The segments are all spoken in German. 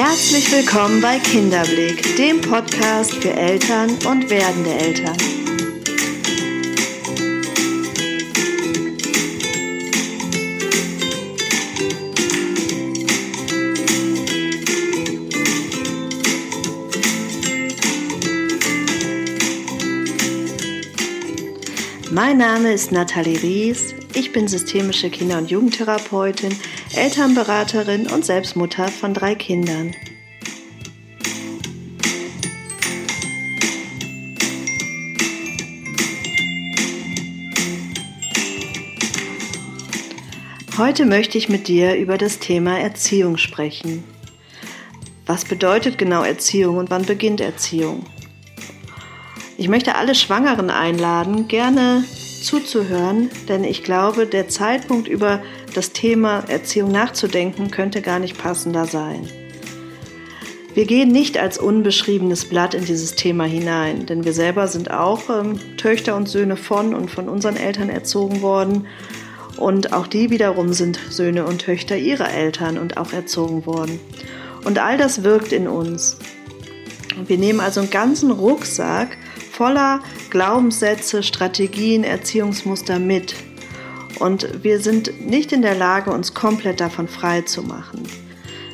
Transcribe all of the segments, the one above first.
Herzlich willkommen bei Kinderblick, dem Podcast für Eltern und werdende Eltern. Mein Name ist Nathalie Ries. Ich bin systemische Kinder- und Jugendtherapeutin, Elternberaterin und selbst Mutter von drei Kindern. Heute möchte ich mit dir über das Thema Erziehung sprechen. Was bedeutet genau Erziehung und wann beginnt Erziehung? Ich möchte alle Schwangeren einladen, gerne zuzuhören, denn ich glaube, der Zeitpunkt über das Thema Erziehung nachzudenken könnte gar nicht passender sein. Wir gehen nicht als unbeschriebenes Blatt in dieses Thema hinein, denn wir selber sind auch ähm, Töchter und Söhne von und von unseren Eltern erzogen worden und auch die wiederum sind Söhne und Töchter ihrer Eltern und auch erzogen worden. Und all das wirkt in uns. Wir nehmen also einen ganzen Rucksack voller Glaubenssätze, Strategien, Erziehungsmuster mit. Und wir sind nicht in der Lage, uns komplett davon frei zu machen.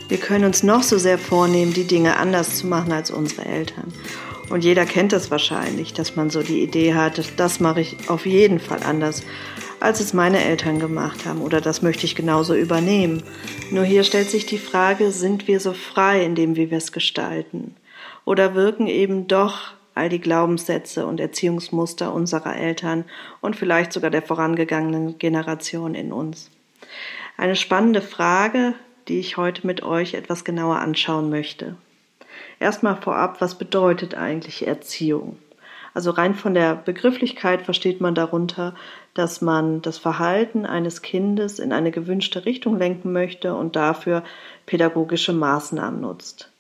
Wir können uns noch so sehr vornehmen, die Dinge anders zu machen als unsere Eltern. Und jeder kennt das wahrscheinlich, dass man so die Idee hat, das mache ich auf jeden Fall anders, als es meine Eltern gemacht haben oder das möchte ich genauso übernehmen. Nur hier stellt sich die Frage, sind wir so frei in dem, wie wir es gestalten? Oder wirken eben doch all die Glaubenssätze und Erziehungsmuster unserer Eltern und vielleicht sogar der vorangegangenen Generation in uns. Eine spannende Frage, die ich heute mit euch etwas genauer anschauen möchte. Erstmal vorab, was bedeutet eigentlich Erziehung? Also rein von der Begrifflichkeit versteht man darunter, dass man das Verhalten eines Kindes in eine gewünschte Richtung lenken möchte und dafür pädagogische Maßnahmen nutzt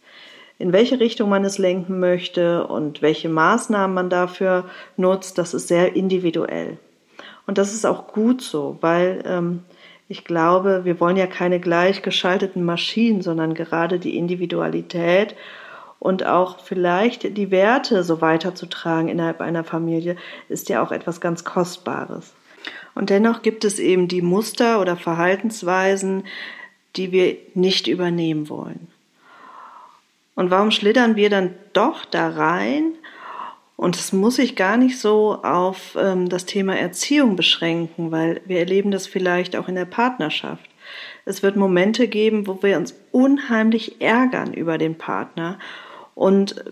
in welche Richtung man es lenken möchte und welche Maßnahmen man dafür nutzt, das ist sehr individuell. Und das ist auch gut so, weil ähm, ich glaube, wir wollen ja keine gleichgeschalteten Maschinen, sondern gerade die Individualität und auch vielleicht die Werte so weiterzutragen innerhalb einer Familie ist ja auch etwas ganz Kostbares. Und dennoch gibt es eben die Muster oder Verhaltensweisen, die wir nicht übernehmen wollen. Und warum schlittern wir dann doch da rein? Und das muss sich gar nicht so auf ähm, das Thema Erziehung beschränken, weil wir erleben das vielleicht auch in der Partnerschaft. Es wird Momente geben, wo wir uns unheimlich ärgern über den Partner und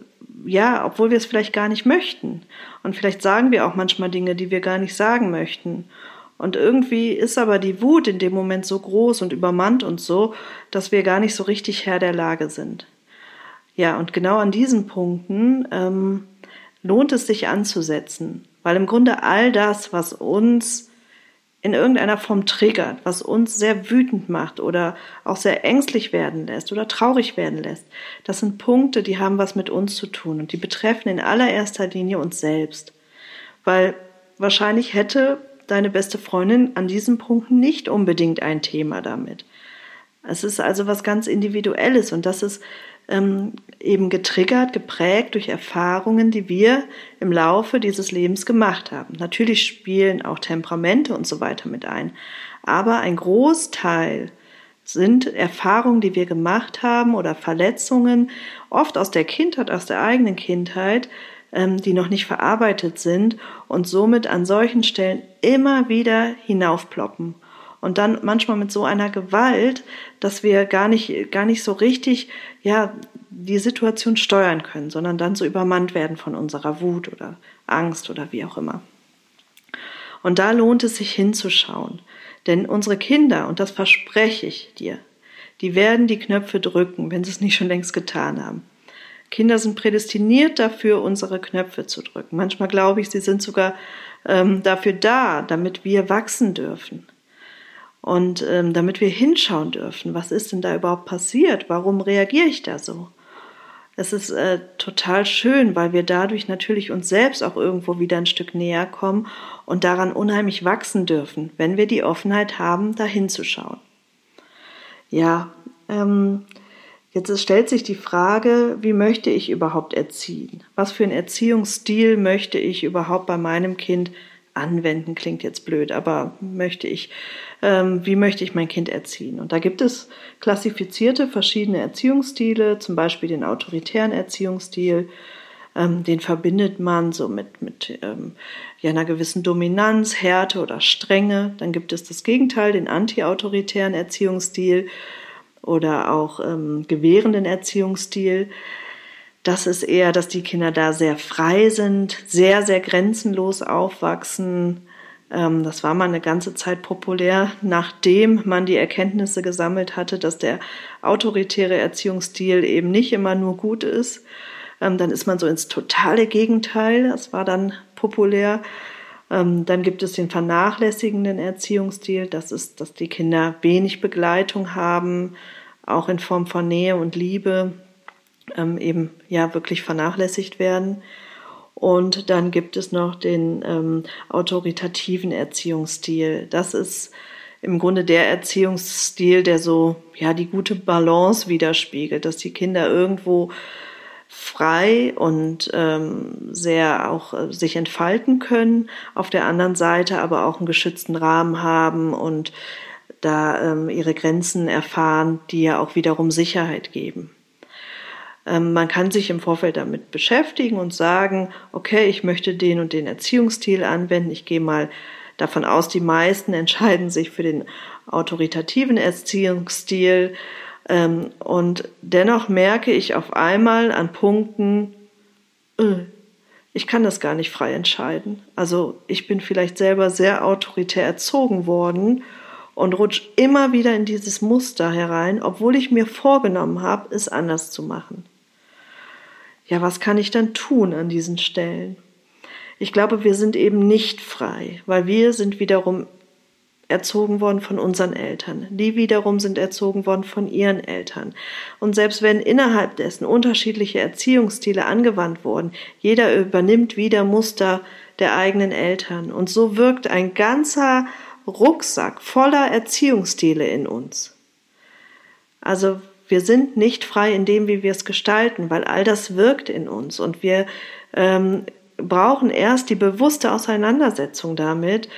ja, obwohl wir es vielleicht gar nicht möchten. Und vielleicht sagen wir auch manchmal Dinge, die wir gar nicht sagen möchten. Und irgendwie ist aber die Wut in dem Moment so groß und übermannt uns so, dass wir gar nicht so richtig Herr der Lage sind. Ja, und genau an diesen Punkten ähm, lohnt es sich anzusetzen, weil im Grunde all das, was uns in irgendeiner Form triggert, was uns sehr wütend macht oder auch sehr ängstlich werden lässt oder traurig werden lässt, das sind Punkte, die haben was mit uns zu tun und die betreffen in allererster Linie uns selbst. Weil wahrscheinlich hätte deine beste Freundin an diesen Punkten nicht unbedingt ein Thema damit. Es ist also was ganz Individuelles und das ist ähm, eben getriggert, geprägt durch Erfahrungen, die wir im Laufe dieses Lebens gemacht haben. Natürlich spielen auch Temperamente und so weiter mit ein, aber ein Großteil sind Erfahrungen, die wir gemacht haben oder Verletzungen, oft aus der Kindheit, aus der eigenen Kindheit, ähm, die noch nicht verarbeitet sind und somit an solchen Stellen immer wieder hinaufploppen und dann manchmal mit so einer Gewalt, dass wir gar nicht, gar nicht so richtig, ja, die Situation steuern können, sondern dann so übermannt werden von unserer Wut oder Angst oder wie auch immer. Und da lohnt es sich hinzuschauen. Denn unsere Kinder, und das verspreche ich dir, die werden die Knöpfe drücken, wenn sie es nicht schon längst getan haben. Kinder sind prädestiniert dafür, unsere Knöpfe zu drücken. Manchmal glaube ich, sie sind sogar ähm, dafür da, damit wir wachsen dürfen. Und ähm, damit wir hinschauen dürfen, was ist denn da überhaupt passiert? Warum reagiere ich da so? Es ist äh, total schön, weil wir dadurch natürlich uns selbst auch irgendwo wieder ein Stück näher kommen und daran unheimlich wachsen dürfen, wenn wir die Offenheit haben, da hinzuschauen. Ja, ähm, Jetzt stellt sich die Frage, wie möchte ich überhaupt erziehen? Was für einen Erziehungsstil möchte ich überhaupt bei meinem Kind anwenden? Klingt jetzt blöd, aber möchte ich, ähm, wie möchte ich mein Kind erziehen? Und da gibt es klassifizierte verschiedene Erziehungsstile, zum Beispiel den autoritären Erziehungsstil, ähm, den verbindet man so mit, mit ähm, ja, einer gewissen Dominanz, Härte oder Strenge. Dann gibt es das Gegenteil, den anti-autoritären Erziehungsstil oder auch ähm, gewährenden Erziehungsstil. Das ist eher, dass die Kinder da sehr frei sind, sehr, sehr grenzenlos aufwachsen. Ähm, das war mal eine ganze Zeit populär, nachdem man die Erkenntnisse gesammelt hatte, dass der autoritäre Erziehungsstil eben nicht immer nur gut ist. Ähm, dann ist man so ins totale Gegenteil. Das war dann populär. Ähm, dann gibt es den vernachlässigenden Erziehungsstil. Das ist, dass die Kinder wenig Begleitung haben, auch in Form von Nähe und Liebe, ähm, eben ja wirklich vernachlässigt werden. Und dann gibt es noch den ähm, autoritativen Erziehungsstil. Das ist im Grunde der Erziehungsstil, der so ja die gute Balance widerspiegelt, dass die Kinder irgendwo frei und ähm, sehr auch äh, sich entfalten können, auf der anderen Seite aber auch einen geschützten Rahmen haben und da ähm, ihre Grenzen erfahren, die ja auch wiederum Sicherheit geben. Ähm, man kann sich im Vorfeld damit beschäftigen und sagen, okay, ich möchte den und den Erziehungsstil anwenden. Ich gehe mal davon aus, die meisten entscheiden sich für den autoritativen Erziehungsstil ähm, und dennoch merke ich auf einmal an Punkten, äh, ich kann das gar nicht frei entscheiden. Also ich bin vielleicht selber sehr autoritär erzogen worden und rutsche immer wieder in dieses Muster herein, obwohl ich mir vorgenommen habe, es anders zu machen. Ja, was kann ich dann tun an diesen Stellen? Ich glaube, wir sind eben nicht frei, weil wir sind wiederum erzogen worden von unseren Eltern. Die wiederum sind erzogen worden von ihren Eltern. Und selbst wenn innerhalb dessen unterschiedliche Erziehungsstile angewandt wurden, jeder übernimmt wieder Muster der eigenen Eltern. Und so wirkt ein ganzer Rucksack voller Erziehungsstile in uns. Also wir sind nicht frei in dem, wie wir es gestalten, weil all das wirkt in uns. Und wir ähm, brauchen erst die bewusste Auseinandersetzung damit,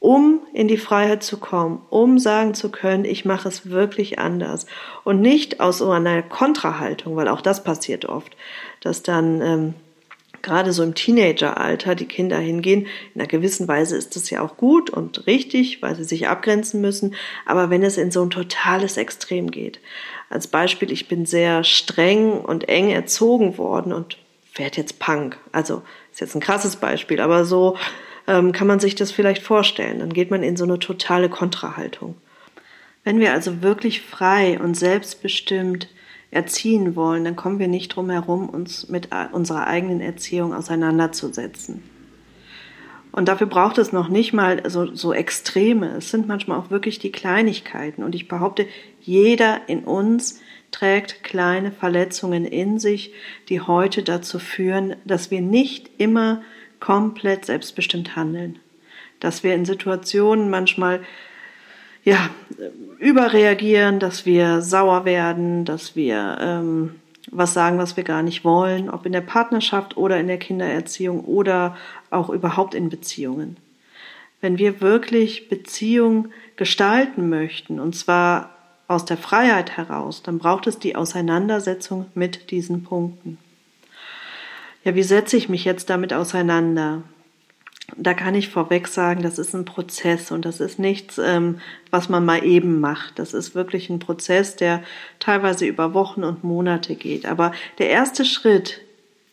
um in die Freiheit zu kommen, um sagen zu können, ich mache es wirklich anders. Und nicht aus einer Kontrahaltung, weil auch das passiert oft, dass dann ähm, gerade so im Teenageralter die Kinder hingehen. In einer gewissen Weise ist das ja auch gut und richtig, weil sie sich abgrenzen müssen. Aber wenn es in so ein totales Extrem geht, als Beispiel, ich bin sehr streng und eng erzogen worden und werde jetzt Punk. Also ist jetzt ein krasses Beispiel, aber so ähm, kann man sich das vielleicht vorstellen. Dann geht man in so eine totale Kontrahaltung. Wenn wir also wirklich frei und selbstbestimmt erziehen wollen, dann kommen wir nicht drum herum, uns mit unserer eigenen Erziehung auseinanderzusetzen. Und dafür braucht es noch nicht mal so, so Extreme. Es sind manchmal auch wirklich die Kleinigkeiten. Und ich behaupte, jeder in uns trägt kleine Verletzungen in sich, die heute dazu führen, dass wir nicht immer komplett selbstbestimmt handeln. Dass wir in Situationen manchmal ja, überreagieren, dass wir sauer werden, dass wir ähm, was sagen, was wir gar nicht wollen, ob in der Partnerschaft oder in der Kindererziehung oder auch überhaupt in Beziehungen. Wenn wir wirklich Beziehung gestalten möchten, und zwar aus der Freiheit heraus, dann braucht es die Auseinandersetzung mit diesen Punkten ja, wie setze ich mich jetzt damit auseinander? Da kann ich vorweg sagen, das ist ein Prozess und das ist nichts, ähm, was man mal eben macht. Das ist wirklich ein Prozess, der teilweise über Wochen und Monate geht. Aber der erste Schritt,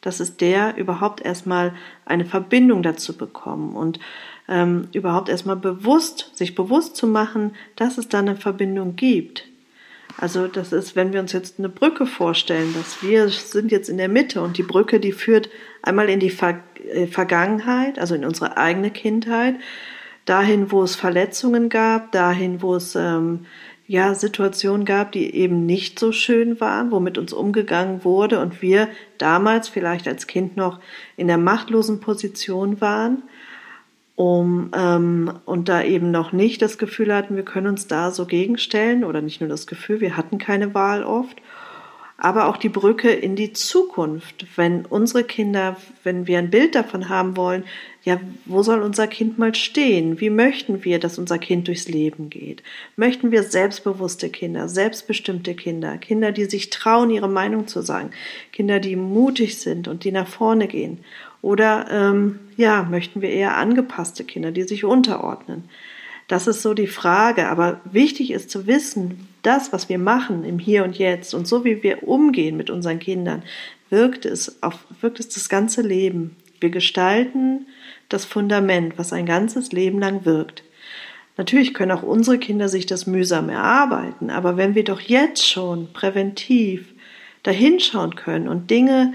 das ist der, überhaupt erstmal eine Verbindung dazu bekommen und ähm, überhaupt erstmal bewusst, sich bewusst zu machen, dass es da eine Verbindung gibt. Also das ist, wenn wir uns jetzt eine Brücke vorstellen, dass wir sind jetzt in der Mitte und die Brücke, die führt einmal in die äh, Vergangenheit, also in unsere eigene Kindheit, dahin, wo es Verletzungen gab, dahin, wo es ähm, ja Situationen gab, die eben nicht so schön waren, wo mit uns umgegangen wurde und wir damals vielleicht als Kind noch in der machtlosen Position waren um ähm, und da eben noch nicht das Gefühl hatten, wir können uns da so gegenstellen oder nicht nur das Gefühl, wir hatten keine Wahl oft, aber auch die Brücke in die Zukunft. Wenn unsere Kinder, wenn wir ein Bild davon haben wollen, ja, wo soll unser Kind mal stehen? Wie möchten wir, dass unser Kind durchs Leben geht? Möchten wir selbstbewusste Kinder, selbstbestimmte Kinder, Kinder, die sich trauen, ihre Meinung zu sagen, Kinder, die mutig sind und die nach vorne gehen? Oder ähm, ja, möchten wir eher angepasste Kinder, die sich unterordnen? Das ist so die Frage. Aber wichtig ist zu wissen, das, was wir machen im Hier und Jetzt und so wie wir umgehen mit unseren Kindern, wirkt es auf, wirkt es das ganze Leben. Wir gestalten das Fundament, was ein ganzes Leben lang wirkt. Natürlich können auch unsere Kinder sich das mühsam erarbeiten, aber wenn wir doch jetzt schon präventiv dahinschauen können und Dinge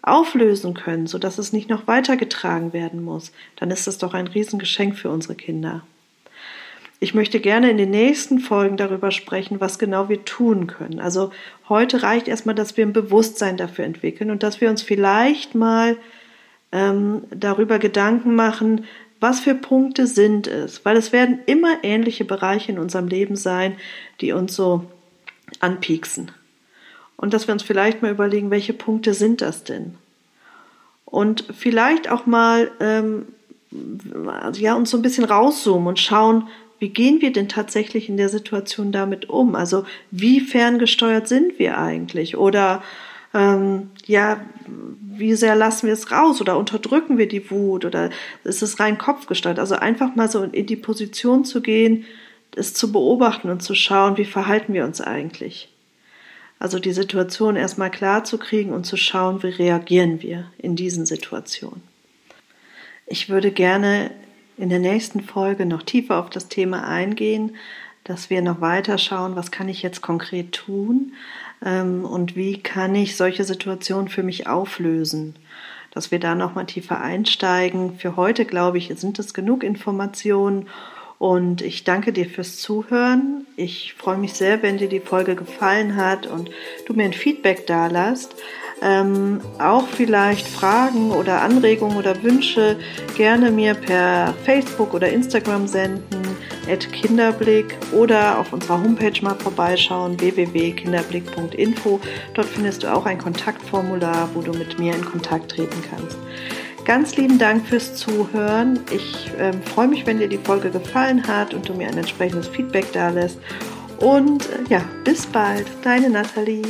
auflösen können, sodass es nicht noch weitergetragen werden muss, dann ist das doch ein Riesengeschenk für unsere Kinder. Ich möchte gerne in den nächsten Folgen darüber sprechen, was genau wir tun können. Also heute reicht erstmal, dass wir ein Bewusstsein dafür entwickeln und dass wir uns vielleicht mal ähm, darüber Gedanken machen, was für Punkte sind es, weil es werden immer ähnliche Bereiche in unserem Leben sein, die uns so anpieksen. Und dass wir uns vielleicht mal überlegen, welche Punkte sind das denn? Und vielleicht auch mal ähm, ja, uns so ein bisschen rauszoomen und schauen, wie gehen wir denn tatsächlich in der Situation damit um? Also wie ferngesteuert sind wir eigentlich? Oder ähm, ja, wie sehr lassen wir es raus oder unterdrücken wir die Wut oder ist es rein kopfgesteuert? Also einfach mal so in die Position zu gehen, es zu beobachten und zu schauen, wie verhalten wir uns eigentlich? Also die Situation erstmal klar zu kriegen und zu schauen, wie reagieren wir in diesen Situationen. Ich würde gerne in der nächsten Folge noch tiefer auf das Thema eingehen, dass wir noch weiter schauen, was kann ich jetzt konkret tun ähm, und wie kann ich solche Situationen für mich auflösen. Dass wir da noch mal tiefer einsteigen. Für heute, glaube ich, sind es genug Informationen und ich danke dir fürs Zuhören. Ich freue mich sehr, wenn dir die Folge gefallen hat und du mir ein Feedback da lässt ähm, auch vielleicht Fragen oder Anregungen oder Wünsche gerne mir per Facebook oder Instagram senden, at Kinderblick oder auf unserer Homepage mal vorbeischauen, www.kinderblick.info. Dort findest du auch ein Kontaktformular, wo du mit mir in Kontakt treten kannst. Ganz lieben Dank fürs Zuhören. Ich äh, freue mich, wenn dir die Folge gefallen hat und du mir ein entsprechendes Feedback da lässt. Und äh, ja, bis bald, deine Nathalie.